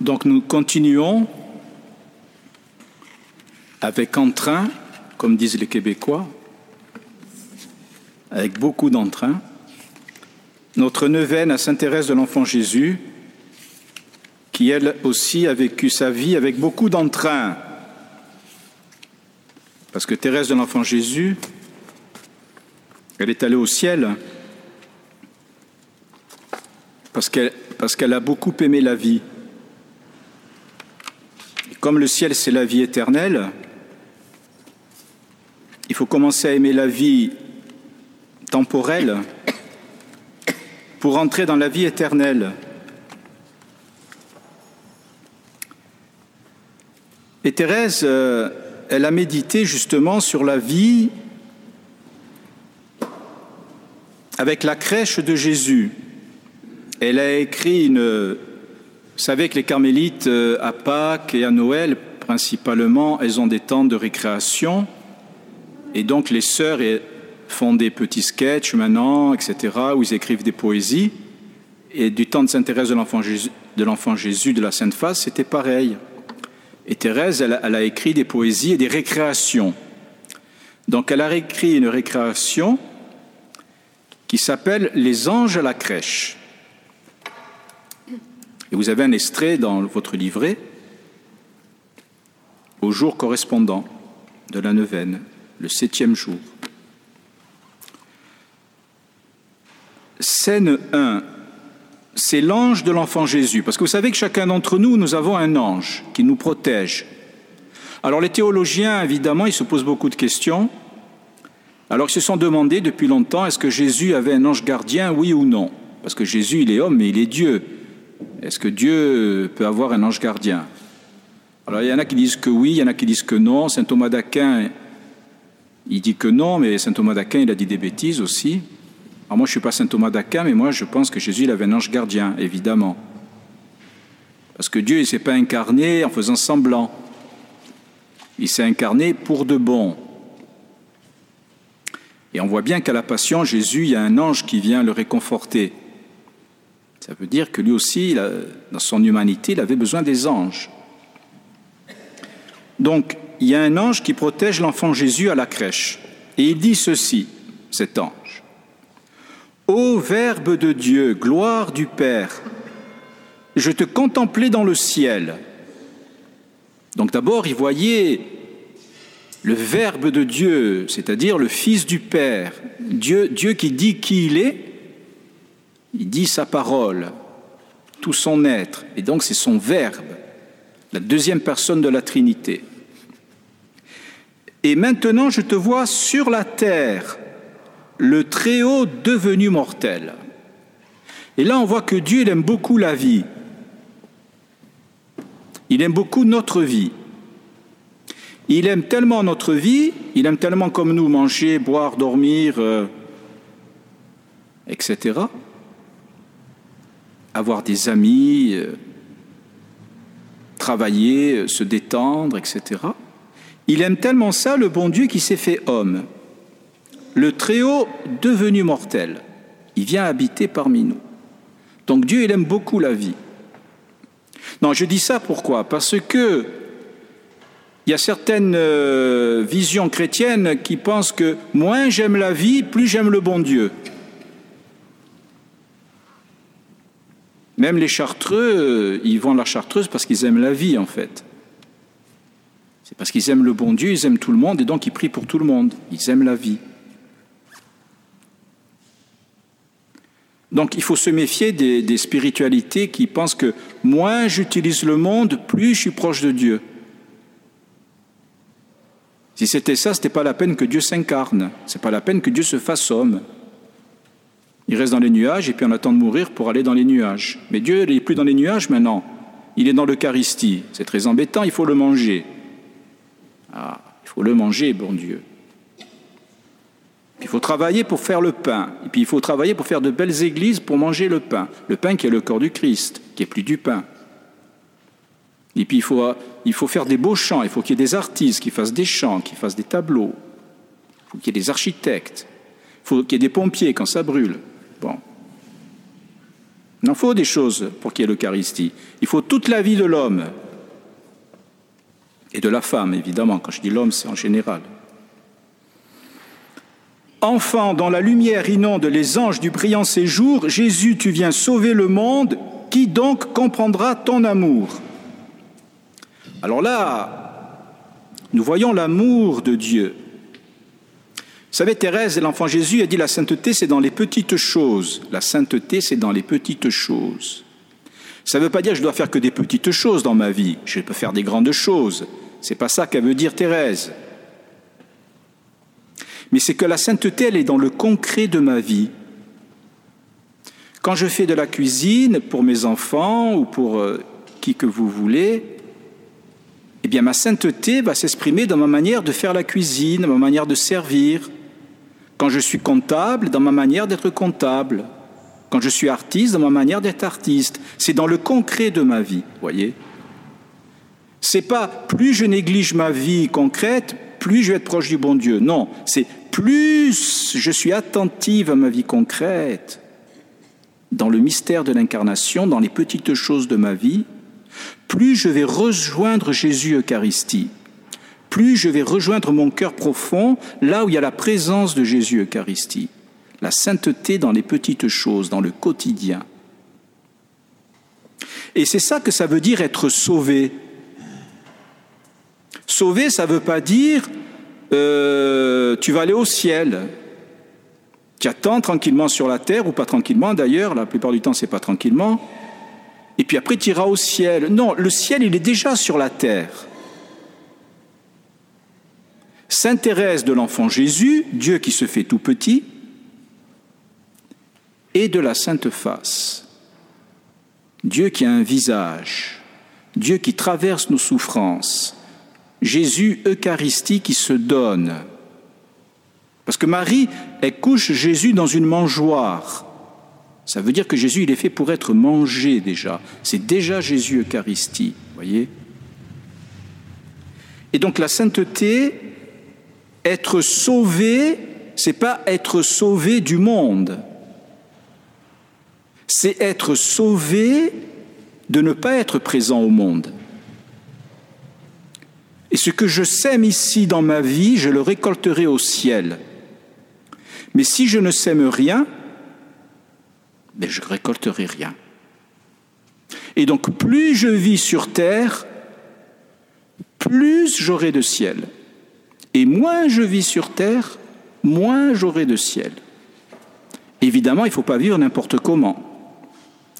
Donc nous continuons avec entrain, comme disent les Québécois, avec beaucoup d'entrain, notre neuvaine à Sainte-Thérèse de l'Enfant Jésus, qui elle aussi a vécu sa vie avec beaucoup d'entrain. Parce que Thérèse de l'Enfant Jésus, elle est allée au ciel parce qu'elle a beaucoup aimé la vie. Comme le ciel, c'est la vie éternelle, il faut commencer à aimer la vie temporelle pour entrer dans la vie éternelle. Et Thérèse, euh, elle a médité justement sur la vie avec la crèche de Jésus. Elle a écrit une... Vous savez que les carmélites, euh, à Pâques et à Noël, principalement, elles ont des temps de récréation. Et donc les sœurs font des petits sketchs maintenant, etc., où ils écrivent des poésies. Et du temps de Sainte Thérèse de l'Enfant Jésus, Jésus de la Sainte Face, c'était pareil. Et Thérèse, elle, elle, a écrit des poésies et des récréations. Donc elle a écrit une récréation qui s'appelle Les anges à la crèche. Et vous avez un extrait dans votre livret au jour correspondant de la neuvaine, le septième jour. Scène 1, c'est l'ange de l'enfant Jésus. Parce que vous savez que chacun d'entre nous, nous avons un ange qui nous protège. Alors les théologiens, évidemment, ils se posent beaucoup de questions. Alors ils se sont demandé depuis longtemps, est-ce que Jésus avait un ange gardien, oui ou non? Parce que Jésus, il est homme, mais il est Dieu. Est-ce que Dieu peut avoir un ange gardien? Alors il y en a qui disent que oui, il y en a qui disent que non. Saint Thomas d'Aquin, il dit que non, mais Saint Thomas d'Aquin, il a dit des bêtises aussi. Alors moi, je ne suis pas saint Thomas d'Aquin, mais moi, je pense que Jésus il avait un ange gardien, évidemment. Parce que Dieu, il ne s'est pas incarné en faisant semblant. Il s'est incarné pour de bon. Et on voit bien qu'à la Passion, Jésus, il y a un ange qui vient le réconforter. Ça veut dire que lui aussi, dans son humanité, il avait besoin des anges. Donc, il y a un ange qui protège l'enfant Jésus à la crèche. Et il dit ceci, cet ange. Ô Verbe de Dieu, gloire du Père, je te contemplais dans le ciel. Donc d'abord, il voyait le Verbe de Dieu, c'est-à-dire le Fils du Père, Dieu, Dieu qui dit qui il est, il dit sa parole, tout son être, et donc c'est son Verbe, la deuxième personne de la Trinité. Et maintenant, je te vois sur la terre le Très-Haut devenu mortel. Et là, on voit que Dieu il aime beaucoup la vie. Il aime beaucoup notre vie. Il aime tellement notre vie, il aime tellement comme nous manger, boire, dormir, euh, etc. Avoir des amis, euh, travailler, euh, se détendre, etc. Il aime tellement ça, le bon Dieu, qui s'est fait homme le Très-Haut devenu mortel. Il vient habiter parmi nous. Donc Dieu, il aime beaucoup la vie. Non, je dis ça pourquoi? Parce que il y a certaines euh, visions chrétiennes qui pensent que moins j'aime la vie, plus j'aime le bon Dieu. Même les chartreux, euh, ils à la chartreuse parce qu'ils aiment la vie, en fait. C'est parce qu'ils aiment le bon Dieu, ils aiment tout le monde, et donc ils prient pour tout le monde. Ils aiment la vie. Donc il faut se méfier des, spiritualités qui pensent que moins j'utilise le monde, plus je suis proche de Dieu. Si c'était ça, ce n'était pas la peine que Dieu s'incarne, ce n'est pas la peine que Dieu se fasse homme. Il reste dans les nuages et puis on attend de mourir pour aller dans les nuages. Mais Dieu n'est plus dans les nuages maintenant, il est dans l'Eucharistie. C'est très embêtant, il faut le manger. Ah, il faut le manger, bon Dieu. Il faut travailler pour faire le pain. Et puis il faut travailler pour faire de belles églises pour manger le pain. Le pain qui est le corps du Christ, qui est plus du pain. Et puis il faut, il faut faire des beaux chants. Il faut qu'il y ait des artistes qui fassent des chants, qui fassent des tableaux. Il faut qu'il y ait des architectes. Il faut qu'il y ait des pompiers quand ça brûle. Bon. Il en faut des choses pour qu'il y ait l'Eucharistie. Il faut toute la vie de l'homme et de la femme, évidemment. Quand je dis l'homme, c'est en général. Enfant, dans la lumière inonde les anges du brillant séjour, Jésus, tu viens sauver le monde, qui donc comprendra ton amour? Alors là, nous voyons l'amour de Dieu. Vous savez, Thérèse l'enfant Jésus a dit la sainteté, c'est dans les petites choses. La sainteté, c'est dans les petites choses. Ça ne veut pas dire que je dois faire que des petites choses dans ma vie. Je peux faire des grandes choses. C'est pas ça qu'elle veut dire Thérèse. Mais c'est que la sainteté, elle est dans le concret de ma vie. Quand je fais de la cuisine pour mes enfants ou pour euh, qui que vous voulez, eh bien ma sainteté va s'exprimer dans ma manière de faire la cuisine, ma manière de servir. Quand je suis comptable, dans ma manière d'être comptable. Quand je suis artiste, dans ma manière d'être artiste. C'est dans le concret de ma vie, voyez. C'est pas plus je néglige ma vie concrète, plus je vais être proche du bon Dieu. Non, c'est plus je suis attentive à ma vie concrète, dans le mystère de l'incarnation, dans les petites choses de ma vie, plus je vais rejoindre Jésus Eucharistie, plus je vais rejoindre mon cœur profond, là où il y a la présence de Jésus Eucharistie, la sainteté dans les petites choses, dans le quotidien. Et c'est ça que ça veut dire être sauvé. Sauver, ça ne veut pas dire euh, tu vas aller au ciel. Tu attends tranquillement sur la terre, ou pas tranquillement d'ailleurs, la plupart du temps c'est pas tranquillement, et puis après tu iras au ciel. Non, le ciel il est déjà sur la terre. Sainte Thérèse de l'enfant Jésus, Dieu qui se fait tout petit, et de la Sainte Face, Dieu qui a un visage, Dieu qui traverse nos souffrances, Jésus Eucharistie qui se donne. Parce que Marie, elle couche Jésus dans une mangeoire. Ça veut dire que Jésus, il est fait pour être mangé déjà. C'est déjà Jésus Eucharistie, voyez? Et donc la sainteté, être sauvé, c'est pas être sauvé du monde. C'est être sauvé de ne pas être présent au monde. Et ce que je sème ici dans ma vie, je le récolterai au ciel. Mais si je ne sème rien, ben je récolterai rien. Et donc plus je vis sur terre, plus j'aurai de ciel. Et moins je vis sur terre, moins j'aurai de ciel. Évidemment, il ne faut pas vivre n'importe comment.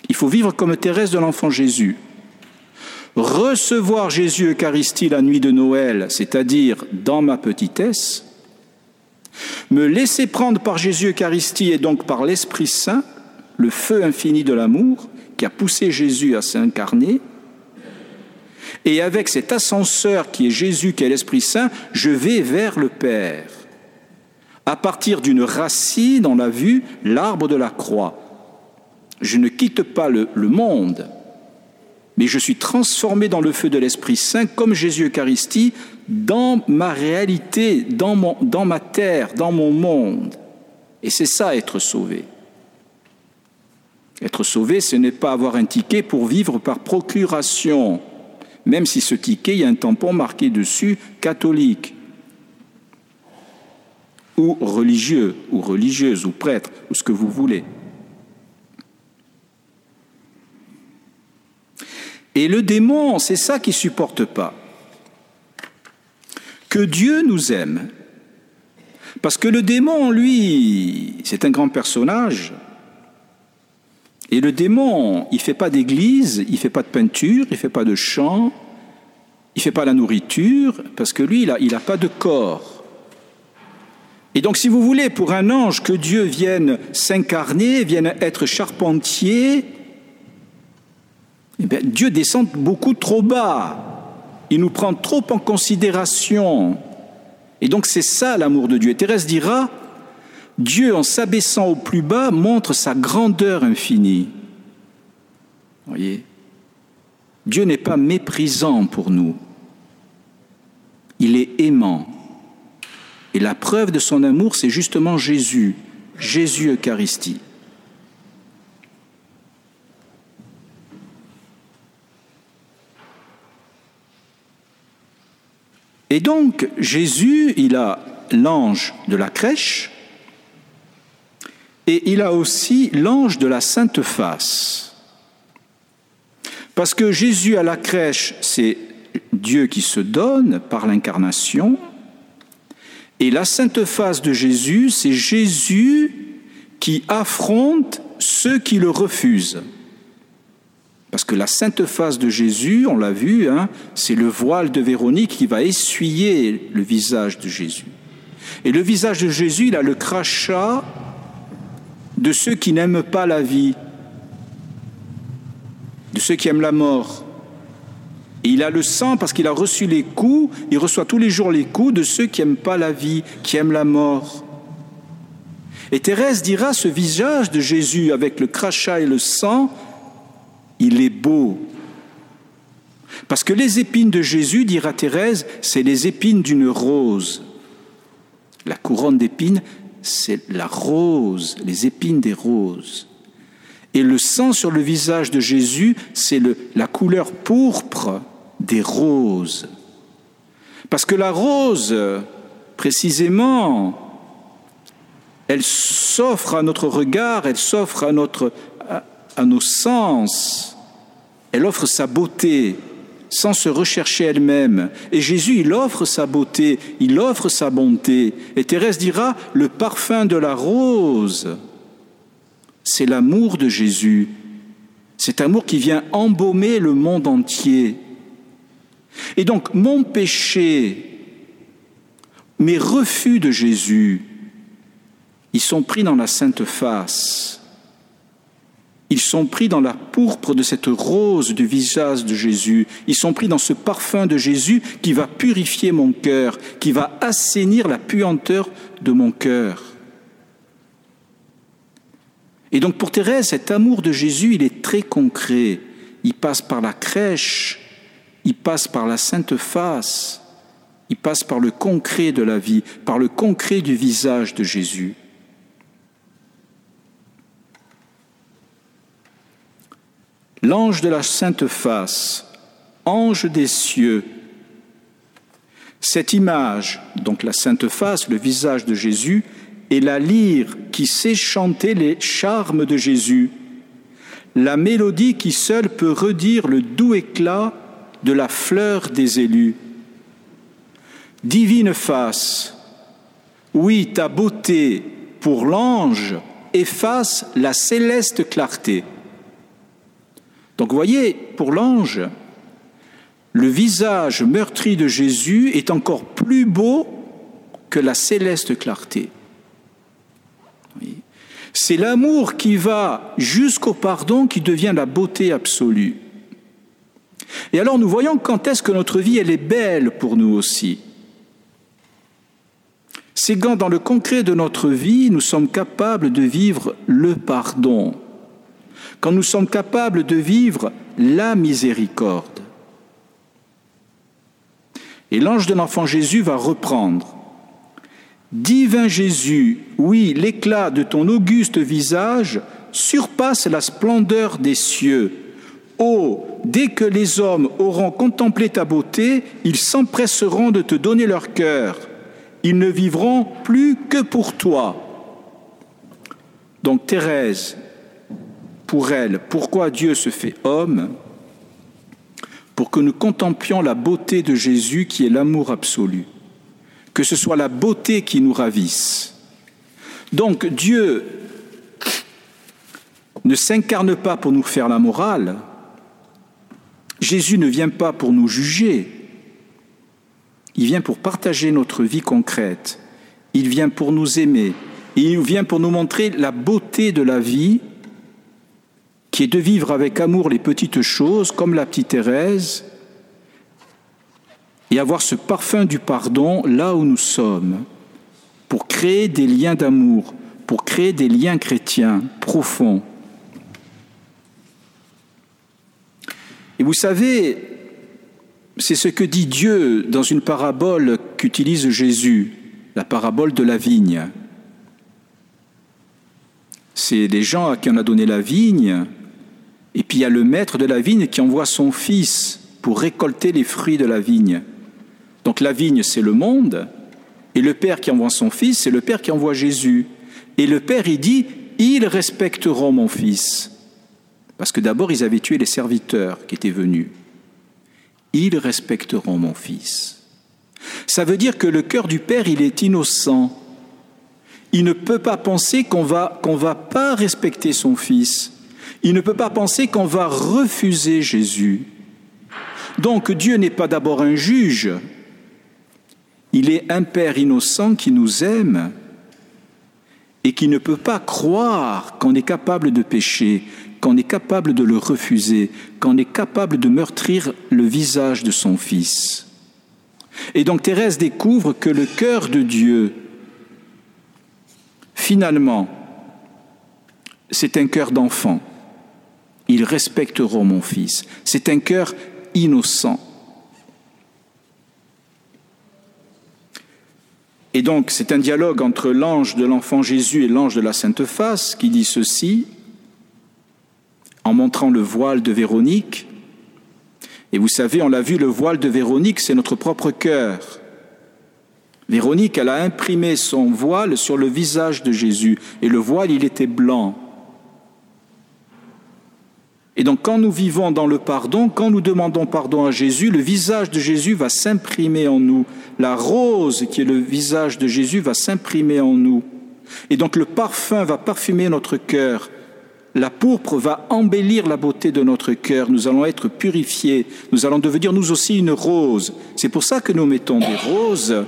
Il faut vivre comme Thérèse de l'enfant Jésus recevoir Jésus Eucharistie la nuit de Noël, c'est-à-dire dans ma petitesse, me laisser prendre par Jésus Eucharistie et donc par l'Esprit Saint, le feu infini de l'amour qui a poussé Jésus à s'incarner, et avec cet ascenseur qui est Jésus, qui est l'Esprit Saint, je vais vers le Père. À partir d'une racine, on l'a vu, l'arbre de la croix. Je ne quitte pas le, monde, mais je suis transformé dans le feu de l'Esprit Saint comme Jésus Eucharistie dans ma réalité, dans, mon, dans ma terre, dans mon monde. Et c'est ça être sauvé. Être sauvé, ce n'est pas avoir un ticket pour vivre par procuration, même si ce ticket, il y a un tampon marqué dessus catholique, ou religieux, ou religieuse, ou prêtre, ou ce que vous voulez. Et le démon, c'est ça qui supporte pas. Que Dieu nous aime. Parce que le démon, lui, c'est un grand personnage. Et le démon, il fait pas d'église, il fait pas de peinture, il fait pas de chant, il fait pas la nourriture, parce que lui, il n'a a pas de corps. Et donc, si vous voulez, pour un ange, que Dieu vienne s'incarner, vienne être charpentier, eh Dieu descend beaucoup trop bas. Il nous prend trop en considération. Et donc c'est ça l'amour de Dieu. Et Thérèse dira, Dieu, en s'abaissant au plus bas, montre sa grandeur infinie. Voyez? Dieu n'est pas méprisant pour nous. Il est aimant. Et la preuve de son amour, c'est justement Jésus, Jésus Eucharistie. Et donc, Jésus, il a l'ange de la crèche, et il a aussi l'ange de la sainte face. Parce que Jésus à la crèche, c'est Dieu qui se donne par l'incarnation, et la sainte face de Jésus, c'est Jésus qui affronte ceux qui le refusent. Parce que la sainte face de Jésus, on l'a vu, hein, c'est le voile de Véronique qui va essuyer le visage de Jésus. Et le visage de Jésus, il a le crachat de ceux qui n'aiment pas la vie, de ceux qui aiment la mort. Il a le sang parce qu'il a reçu les coups, il reçoit tous les jours les coups de ceux qui n'aiment pas la vie, qui aiment la mort. Et Thérèse dira, ce visage de Jésus avec le crachat et le sang, il est beau. Parce que les épines de Jésus, dira Thérèse, c'est les épines d'une rose. La couronne d'épines, c'est la rose, les épines des roses. Et le sang sur le visage de Jésus, c'est la couleur pourpre des roses. Parce que la rose, précisément, elle s'offre à notre regard, elle s'offre à, à nos sens, elle offre sa beauté sans se rechercher elle-même. Et Jésus, il offre sa beauté, il offre sa bonté. Et Thérèse dira, le parfum de la rose, c'est l'amour de Jésus. Cet amour qui vient embaumer le monde entier. Et donc, mon péché, mes refus de Jésus, ils sont pris dans la sainte face. Ils sont pris dans la pourpre de cette rose du visage de Jésus. Ils sont pris dans ce parfum de Jésus qui va purifier mon cœur, qui va assainir la puanteur de mon cœur. Et donc pour Thérèse, cet amour de Jésus, il est très concret. Il passe par la crèche, il passe par la sainte face, il passe par le concret de la vie, par le concret du visage de Jésus. L'ange de la sainte face, ange des cieux, cette image, donc la sainte face, le visage de Jésus, et la lyre qui sait chanter les charmes de Jésus, la mélodie qui seule peut redire le doux éclat de la fleur des élus. Divine face, oui, ta beauté pour l'ange efface la céleste clarté. Donc vous voyez, pour l'ange, le visage meurtri de Jésus est encore plus beau que la céleste clarté. C'est l'amour qui va jusqu'au pardon qui devient la beauté absolue. Et alors nous voyons quand est-ce que notre vie, elle est belle pour nous aussi. C'est quand dans le concret de notre vie, nous sommes capables de vivre le pardon, quand nous sommes capables de vivre la miséricorde. Et l'ange de l'enfant Jésus va reprendre. Divin Jésus, oui, l'éclat de ton auguste visage surpasse la splendeur des cieux. Oh, dès que les hommes auront contemplé ta beauté, ils s'empresseront de te donner leur cœur. Ils ne vivront plus que pour toi. Donc Thérèse, pour elle pourquoi Dieu se fait homme, pour que nous contemplions la beauté de Jésus qui est l'amour absolu, que ce soit la beauté qui nous ravisse. Donc Dieu ne s'incarne pas pour nous faire la morale, Jésus ne vient pas pour nous juger, il vient pour partager notre vie concrète, il vient pour nous aimer, il vient pour nous montrer la beauté de la vie qui est de vivre avec amour les petites choses, comme la petite Thérèse, et avoir ce parfum du pardon là où nous sommes, pour créer des liens d'amour, pour créer des liens chrétiens profonds. Et vous savez, c'est ce que dit Dieu dans une parabole qu'utilise Jésus, la parabole de la vigne. C'est des gens à qui on a donné la vigne, et puis il y a le maître de la vigne qui envoie son fils pour récolter les fruits de la vigne. Donc la vigne, c'est le monde, et le Père qui envoie son Fils, c'est le Père qui envoie Jésus. Et le Père, il dit, ils respecteront mon Fils. Parce que d'abord, ils avaient tué les serviteurs qui étaient venus. Ils respecteront mon Fils. Ça veut dire que le cœur du Père, il est innocent. Il ne peut pas penser qu'on va qu'on va pas respecter son Fils. Il ne peut pas penser qu'on va refuser Jésus. Donc Dieu n'est pas d'abord un juge. Il est un Père innocent qui nous aime et qui ne peut pas croire qu'on est capable de pécher, qu'on est capable de le refuser, qu'on est capable de meurtrir le visage de son Fils. Et donc Thérèse découvre que le cœur de Dieu, finalement, c'est un cœur d'enfant. Ils respecteront mon Fils. C'est un cœur innocent. Et donc, c'est un dialogue entre l'ange de l'enfant Jésus et l'ange de la Sainte Face qui dit ceci, en montrant le voile de Véronique. Et vous savez, on l'a vu, le voile de Véronique, c'est notre propre cœur. Véronique, elle a imprimé son voile sur le visage de Jésus, et le voile, il était blanc. Et donc quand nous vivons dans le pardon, quand nous demandons pardon à Jésus, le visage de Jésus va s'imprimer en nous. La rose qui est le visage de Jésus va s'imprimer en nous. Et donc le parfum va parfumer notre cœur. La pourpre va embellir la beauté de notre cœur. Nous allons être purifiés. Nous allons devenir nous aussi une rose. C'est pour ça que nous mettons des roses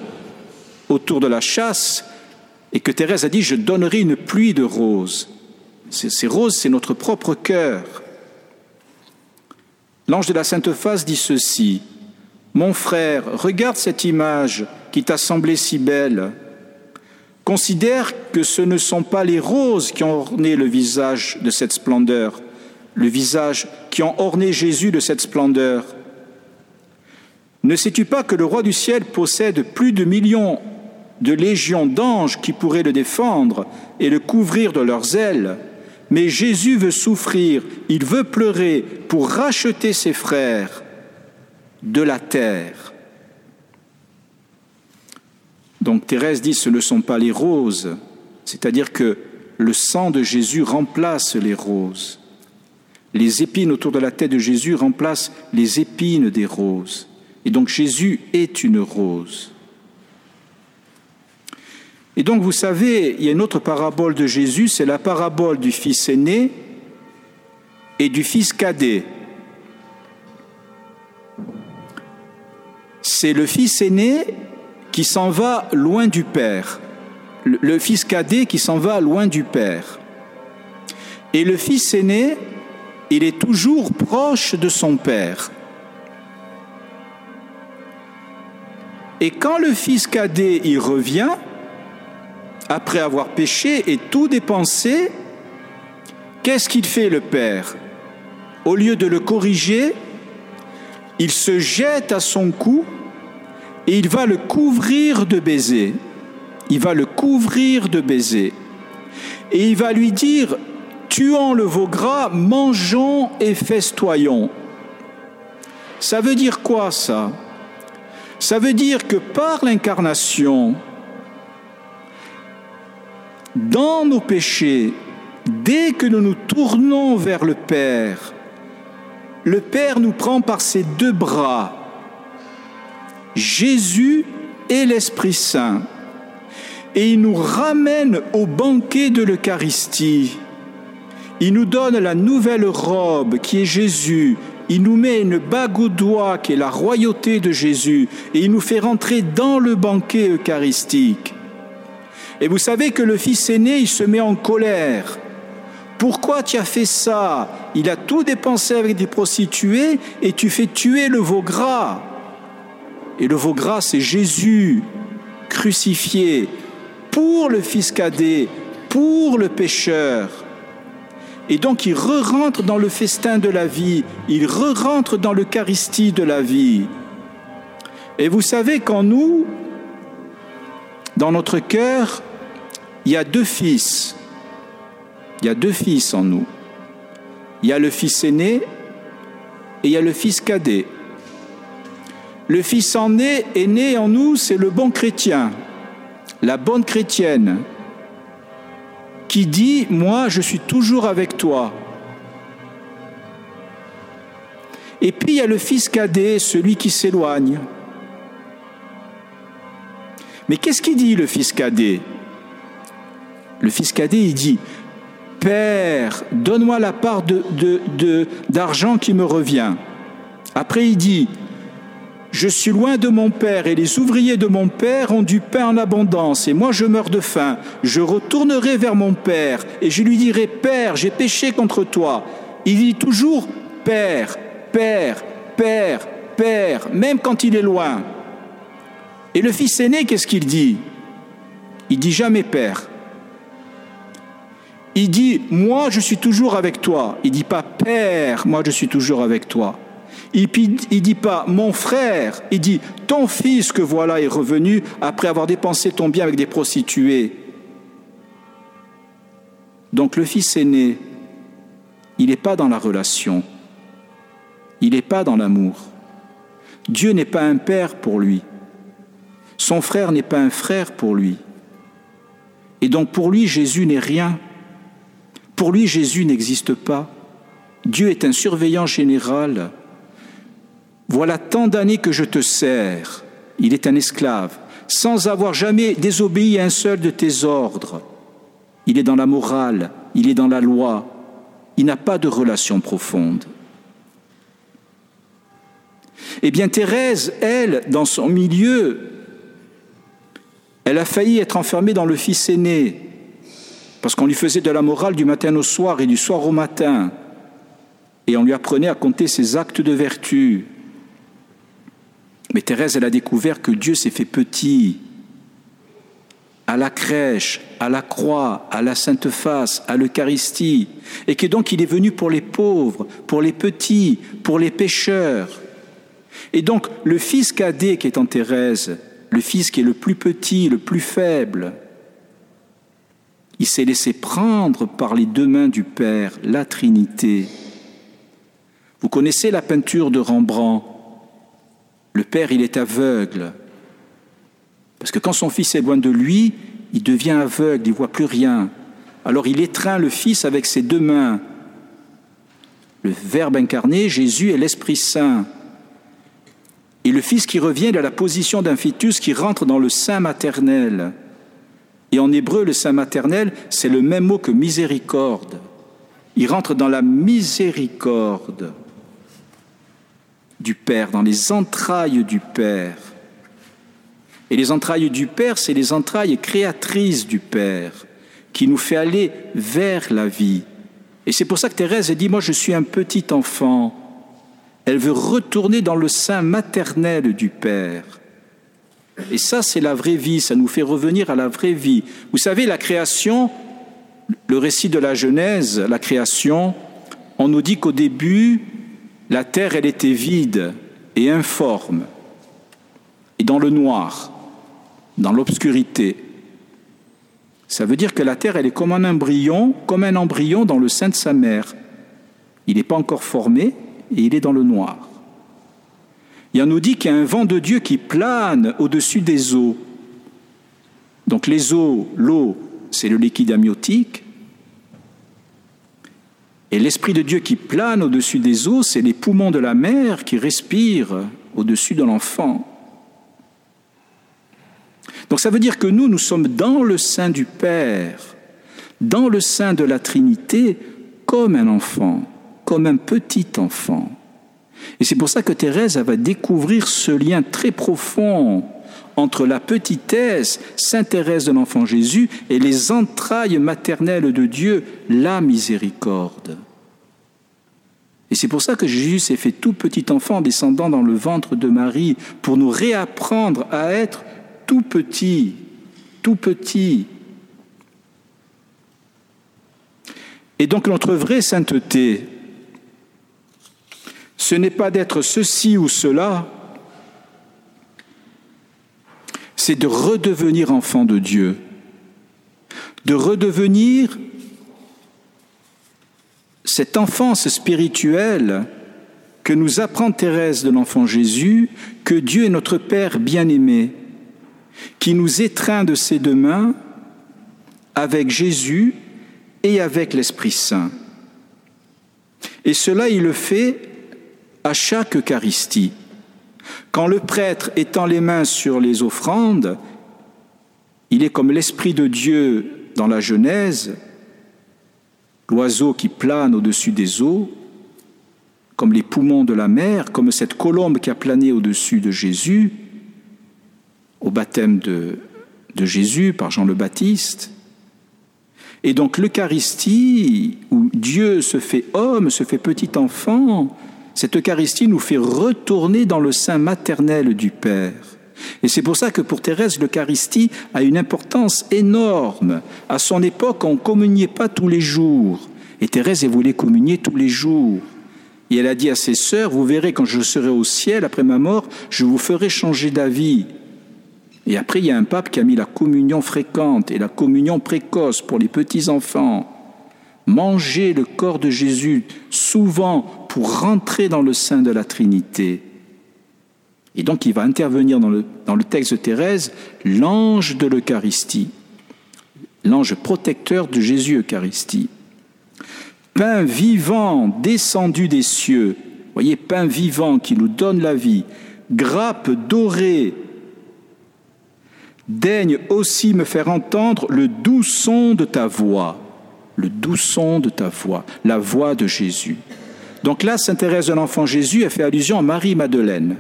autour de la chasse et que Thérèse a dit, je donnerai une pluie de roses. Ces roses, c'est notre propre cœur. L'ange de la Sainte Face dit ceci, Mon frère, regarde cette image qui t'a semblé si belle. Considère que ce ne sont pas les roses qui ont orné le visage de cette splendeur, le visage qui ont orné Jésus de cette splendeur. Ne sais-tu pas que le roi du ciel possède plus de millions de légions d'anges qui pourraient le défendre et le couvrir de leurs ailes? Mais Jésus veut souffrir, il veut pleurer pour racheter ses frères de la terre. Donc Thérèse dit ce ne sont pas les roses, c'est-à-dire que le sang de Jésus remplace les roses. Les épines autour de la tête de Jésus remplacent les épines des roses. Et donc Jésus est une rose. Et donc, vous savez, il y a une autre parabole de Jésus, c'est la parabole du fils aîné et du fils cadet. C'est le fils aîné qui s'en va loin du Père, le fils cadet qui s'en va loin du Père. Et le fils aîné, il est toujours proche de son Père. Et quand le fils cadet y revient, après avoir péché et tout dépensé, qu'est-ce qu'il fait le Père? Au lieu de le corriger, il se jette à son cou et il va le couvrir de baisers. Il va le couvrir de baisers. Et il va lui dire, tuons le veau gras, mangeons et festoyons. Ça veut dire quoi ça? Ça veut dire que par l'incarnation, dans nos péchés, dès que nous nous tournons vers le Père, le Père nous prend par ses deux bras, Jésus et l'Esprit Saint, et il nous ramène au banquet de l'Eucharistie. Il nous donne la nouvelle robe qui est Jésus. Il nous met une bague au doigt qui est la royauté de Jésus et il nous fait rentrer dans le banquet eucharistique. Et vous savez que le fils aîné, il se met en colère. Pourquoi tu as fait ça? Il a tout dépensé avec des prostituées et tu fais tuer le veau gras. Et le veau gras, c'est Jésus crucifié pour le fils cadet, pour le pécheur. Et donc il re-rentre dans le festin de la vie, il re-rentre dans l'Eucharistie de la vie. Et vous savez qu'en nous, dans notre cœur, il y a deux fils. Il y a deux fils en nous. Il y a le fils aîné et il y a le fils cadet. le Fils en est, est né en nous, c'est le bon chrétien, la bonne chrétienne, qui dit, moi je suis toujours avec toi. Et puis il y a le Fils cadet, celui qui s'éloigne. Mais qu'est-ce qu'il dit le Fils cadet? Le Fils cadet, il dit, Père, donne-moi la part d'argent de, qui me revient. Après, il dit, je suis loin de mon Père et les ouvriers de mon Père ont du pain en abondance et moi je meurs de faim. Je retournerai vers mon Père et je lui dirai, Père, j'ai péché contre toi. Il dit toujours, Père, Père, Père, Père, même quand il est loin. Et le fils aîné, qu'est-ce qu'il dit? Il dit jamais Père. Il dit, moi je suis toujours avec toi. Il dit pas Père, moi je suis toujours avec toi. Il ne dit pas mon frère, il dit ton fils que voilà est revenu après avoir dépensé ton bien avec des prostituées. Donc le fils aîné, il n'est pas dans la relation, il n'est pas dans l'amour. Dieu n'est pas un père pour lui. Son frère n'est pas un frère pour lui. Et donc pour lui, Jésus n'est rien. Pour lui, Jésus n'existe pas. Dieu est un surveillant général voilà tant d'années que je te sers. Il est un esclave, sans avoir jamais désobéi un seul de tes ordres. Il est dans la morale, il est dans la loi. Il n'a pas de relation profonde. Eh bien, Thérèse, elle, dans son milieu, elle a failli être enfermée dans le fils aîné, parce qu'on lui faisait de la morale du matin au soir et du soir au matin, et on lui apprenait à compter ses actes de vertu. Mais Thérèse, elle a découvert que Dieu s'est fait petit à la crèche, à la croix, à la Sainte Face, à l'Eucharistie, et que donc il est venu pour les pauvres, pour les petits, pour les pécheurs. Et donc le fils cadet qui est en Thérèse, le fils qui est le plus petit, le plus faible, il s'est laissé prendre par les deux mains du Père, la Trinité. Vous connaissez la peinture de Rembrandt? Le père, il est aveugle. Parce que quand son fils est loin de lui, il devient aveugle, il ne voit plus rien. Alors il étreint le fils avec ses deux mains. Le Verbe incarné, Jésus est l'Esprit Saint. Et le fils qui revient à la position d'un fœtus qui rentre dans le sein maternel. Et en hébreu, le sein maternel, c'est le même mot que miséricorde. Il rentre dans la miséricorde du Père, dans les entrailles du Père. Et les entrailles du Père, c'est les entrailles créatrices du Père, qui nous fait aller vers la vie. Et c'est pour ça que Thérèse dit, moi je suis un petit enfant. Elle veut retourner dans le sein maternel du Père. Et ça, c'est la vraie vie, ça nous fait revenir à la vraie vie. Vous savez, la création, le récit de la Genèse, la création, on nous dit qu'au début, la terre, elle était vide et informe, et dans le noir, dans l'obscurité. Ça veut dire que la terre, elle est comme un embryon, comme un embryon dans le sein de sa mère. Il n'est pas encore formé et il est dans le noir. Il nous dit qu'il y a un vent de Dieu qui plane au-dessus des eaux. Donc les eaux, l'eau, c'est le liquide amniotique, et l'Esprit de Dieu qui plane au-dessus des eaux, c'est les poumons de la mère qui respirent au-dessus de l'enfant. Donc ça veut dire que nous, nous sommes dans le sein du Père, dans le sein de la Trinité, comme un enfant, comme un petit enfant. Et c'est pour ça que Thérèse va découvrir ce lien très profond entre la petitesse, Sainte Thérèse de l'Enfant Jésus, et les entrailles maternelles de Dieu, la miséricorde. Et c'est pour ça que Jésus s'est fait tout petit enfant descendant dans le ventre de Marie, pour nous réapprendre à être tout petit, tout petit. Et donc notre vraie sainteté, ce n'est pas d'être ceci ou cela, c'est de redevenir enfant de Dieu, de redevenir cette enfance spirituelle que nous apprend Thérèse de l'Enfant Jésus que Dieu est notre Père bien-aimé, qui nous étreint de ses deux mains avec Jésus et avec l'Esprit Saint. Et cela, il le fait à chaque Eucharistie. Quand le prêtre étend les mains sur les offrandes, il est comme l'Esprit de Dieu dans la Genèse, l'oiseau qui plane au-dessus des eaux, comme les poumons de la mer, comme cette colombe qui a plané au-dessus de Jésus, au baptême de, Jésus par Jean le Baptiste. Et donc l'Eucharistie, où Dieu se fait homme, se fait petit enfant, cette Eucharistie nous fait retourner dans le sein maternel du Père. Et c'est pour ça que pour Thérèse, l'Eucharistie a une importance énorme. À son époque, on ne communiait pas tous les jours. Et Thérèse, elle voulait communier tous les jours. Et elle a dit à ses sœurs, vous verrez quand je serai au ciel, après ma mort, je vous ferai changer d'avis. Et après, il y a un pape qui a mis la communion fréquente et la communion précoce pour les petits-enfants. Manger le corps de Jésus souvent pour rentrer dans le sein de la Trinité. Et donc il va intervenir dans le, dans le texte de Thérèse l'ange de l'Eucharistie, l'ange protecteur de Jésus Eucharistie. Pain vivant descendu des cieux, voyez, pain vivant qui nous donne la vie, grappe dorée, daigne aussi me faire entendre le doux son de ta voix, le doux son de ta voix, la voix de Jésus. Donc là, Sainte Thérèse de l'Enfant Jésus a fait allusion à Marie-Madeleine.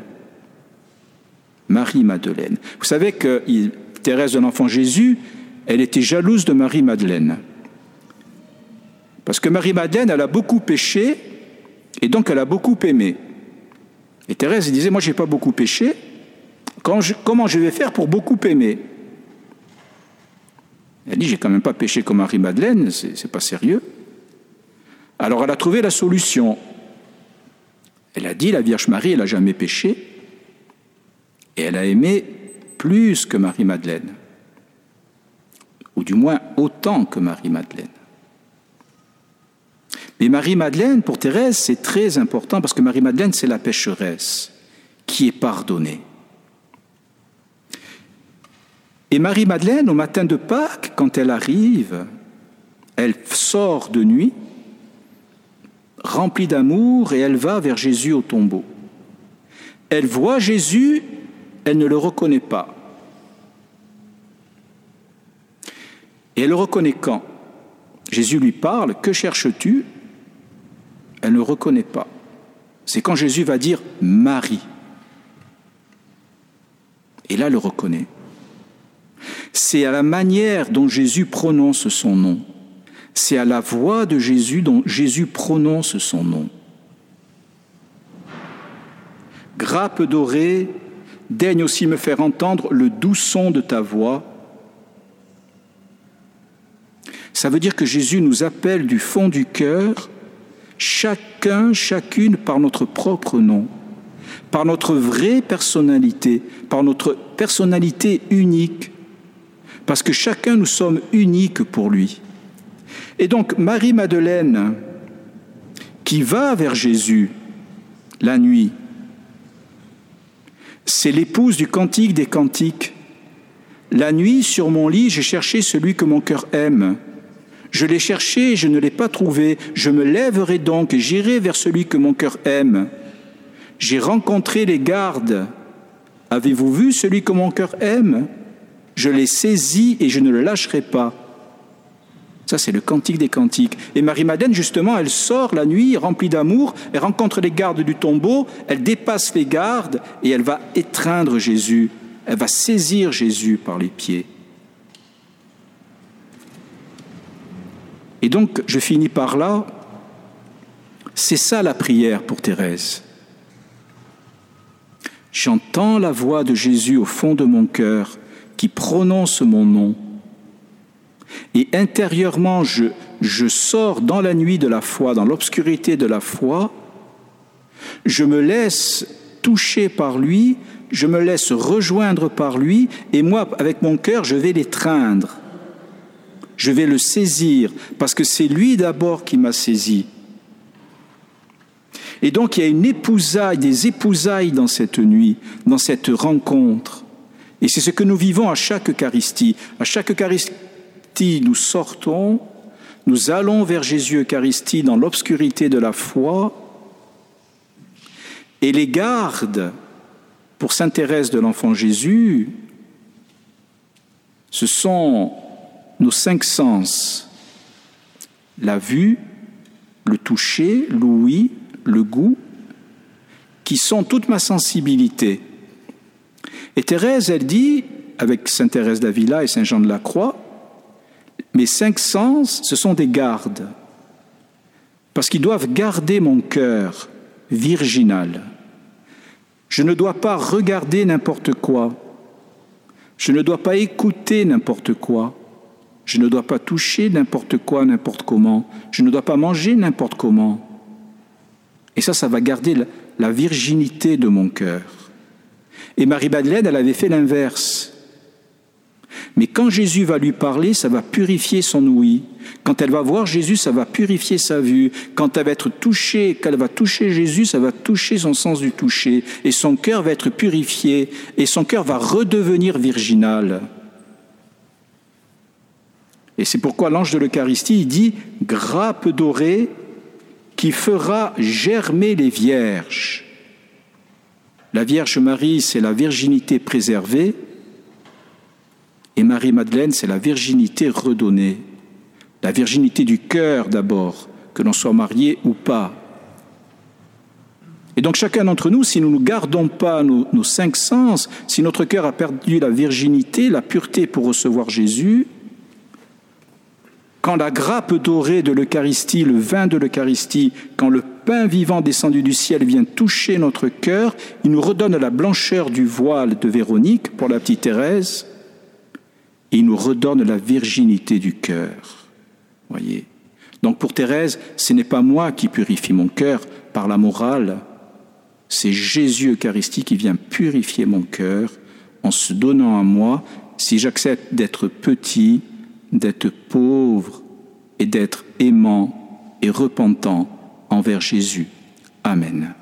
Marie-Madeleine. Vous savez que Thérèse de l'Enfant Jésus, elle était jalouse de Marie-Madeleine. Parce que Marie-Madeleine, elle a beaucoup péché, et donc elle a beaucoup aimé. Et Thérèse disait, moi, je n'ai pas beaucoup péché, comment je vais faire pour beaucoup aimer? Elle dit, j'ai quand même pas péché comme Marie-Madeleine, c'est pas sérieux. Alors elle a trouvé la solution. Elle a dit, la Vierge Marie, elle n'a jamais péché, et elle a aimé plus que Marie-Madeleine, ou du moins autant que Marie-Madeleine. Mais Marie-Madeleine, pour Thérèse, c'est très important parce que Marie-Madeleine, c'est la pécheresse qui est pardonnée. Et Marie-Madeleine, au matin de Pâques, quand elle arrive, elle sort de nuit, remplie d'amour, et elle va vers Jésus au tombeau. Elle voit Jésus, elle ne le reconnaît pas. Et elle le reconnaît quand? Jésus lui parle, que cherches-tu? Elle ne reconnaît pas. C'est quand Jésus va dire Marie. Et là, elle le reconnaît. C'est à la manière dont Jésus prononce son nom. C'est à la voix de Jésus dont Jésus prononce son nom. Grappe dorée, daigne aussi me faire entendre le doux son de ta voix. Ça veut dire que Jésus nous appelle du fond du cœur, chacun, chacune par notre propre nom, par notre vraie personnalité, par notre personnalité unique, parce que chacun nous sommes uniques pour lui. Et donc Marie-Madeleine, qui va vers Jésus la nuit, c'est l'épouse du cantique des cantiques. La nuit, sur mon lit, j'ai cherché celui que mon cœur aime. Je l'ai cherché et je ne l'ai pas trouvé. Je me lèverai donc et j'irai vers celui que mon cœur aime. J'ai rencontré les gardes. Avez-vous vu celui que mon cœur aime? Je l'ai saisi et je ne le lâcherai pas. Ça, c'est le cantique des cantiques. Et Marie-Madeleine, justement, elle sort la nuit remplie d'amour, elle rencontre les gardes du tombeau, elle dépasse les gardes et elle va étreindre Jésus, elle va saisir Jésus par les pieds. Et donc, je finis par là, c'est ça la prière pour Thérèse. J'entends la voix de Jésus au fond de mon cœur qui prononce mon nom. Et intérieurement, je, je sors dans la nuit de la foi, dans l'obscurité de la foi, je me laisse toucher par lui, je me laisse rejoindre par lui, et moi, avec mon cœur, je vais l'étreindre. Je vais le saisir, parce que c'est lui d'abord qui m'a saisi. Et donc il y a une épousaille, des épousailles dans cette nuit, dans cette rencontre. Et c'est ce que nous vivons à chaque Eucharistie. À chaque Eucharistie, nous sortons, nous allons vers Jésus Eucharistie dans l'obscurité de la foi, et les gardes pour Sainte Thérèse de l'Enfant Jésus, ce sont nos cinq sens, la vue, le toucher, l'ouïe, le goût, qui sont toute ma sensibilité. Et Thérèse, elle dit, avec Sainte Thérèse d'Avila et Saint Jean de la Croix, mes cinq sens, ce sont des gardes, parce qu'ils doivent garder mon cœur virginal. Je ne dois pas regarder n'importe quoi. Je ne dois pas écouter n'importe quoi. Je ne dois pas toucher n'importe quoi, n'importe comment. Je ne dois pas manger n'importe comment. Et ça, ça va garder la virginité de mon cœur. Et Marie-Madeleine, elle avait fait l'inverse. Mais quand Jésus va lui parler, ça va purifier son ouïe. Quand elle va voir Jésus, ça va purifier sa vue. Quand elle va être touchée, qu'elle va toucher Jésus, ça va toucher son sens du toucher. Et son cœur va être purifié. Et son cœur va redevenir virginal. Et c'est pourquoi l'ange de l'Eucharistie dit grappe dorée qui fera germer les vierges. La Vierge Marie, c'est la virginité préservée, et Marie-Madeleine, c'est la virginité redonnée, la virginité du cœur d'abord, que l'on soit marié ou pas. Et donc chacun d'entre nous, si nous ne gardons pas nos, cinq sens, si notre cœur a perdu la virginité, la pureté pour recevoir Jésus, quand la grappe dorée de l'Eucharistie, le vin de l'Eucharistie, quand le pain vivant descendu du ciel vient toucher notre cœur, il nous redonne la blancheur du voile de Véronique pour la petite Thérèse, il nous redonne la virginité du cœur. Voyez. Donc pour Thérèse, ce n'est pas moi qui purifie mon cœur par la morale, c'est Jésus Eucharistie qui vient purifier mon cœur en se donnant à moi si j'accepte d'être petit, d'être pauvre et d'être aimant et repentant envers Jésus. Amen.